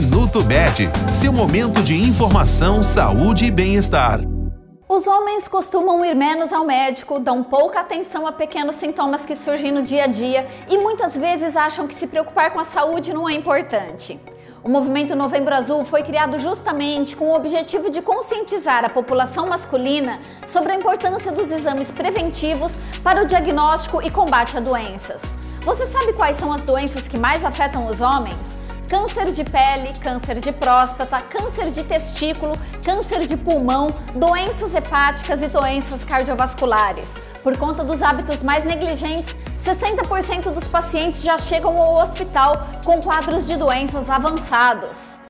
Minuto Med, seu momento de informação, saúde e bem-estar. Os homens costumam ir menos ao médico, dão pouca atenção a pequenos sintomas que surgem no dia a dia e muitas vezes acham que se preocupar com a saúde não é importante. O movimento Novembro Azul foi criado justamente com o objetivo de conscientizar a população masculina sobre a importância dos exames preventivos para o diagnóstico e combate a doenças. Você sabe quais são as doenças que mais afetam os homens? Câncer de pele, câncer de próstata, câncer de testículo, câncer de pulmão, doenças hepáticas e doenças cardiovasculares. Por conta dos hábitos mais negligentes, 60% dos pacientes já chegam ao hospital com quadros de doenças avançados.